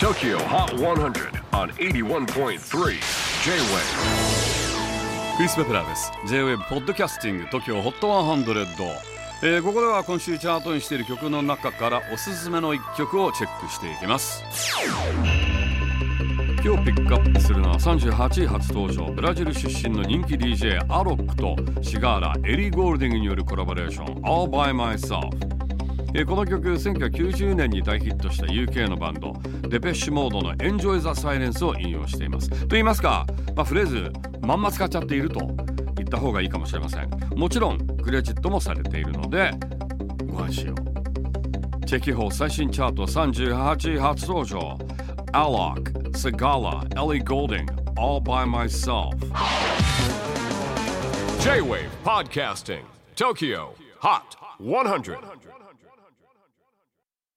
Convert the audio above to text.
TOKYO HOT 100 on 81.3 J-WAVE クリス・ベプラーです。J-WAVE ポッドキャスティング TOKYO HOT 100、えーここでは今週チャートにしている曲の中からおすすめの一曲をチェックしていきます。今日ピックアップするのは38位初登場。ブラジル出身の人気 DJ アロックとシガーラエリー・ゴールディングによるコラボレーション。All by Myself えこの曲1990年に大ヒットした UK のバンドデペッシュモードの Enjoy the Silence を引用しています。と言いますか、まあ、フレーズまんま使っちゃっていると言った方がいいかもしれません。もちろんクレジットもされているのでご安心を。チェキホー最新チャート38位初登場。Alok, Sagala, Ellie Golding All by myself. J-WAVE PODCASTING TOKYO HOT 100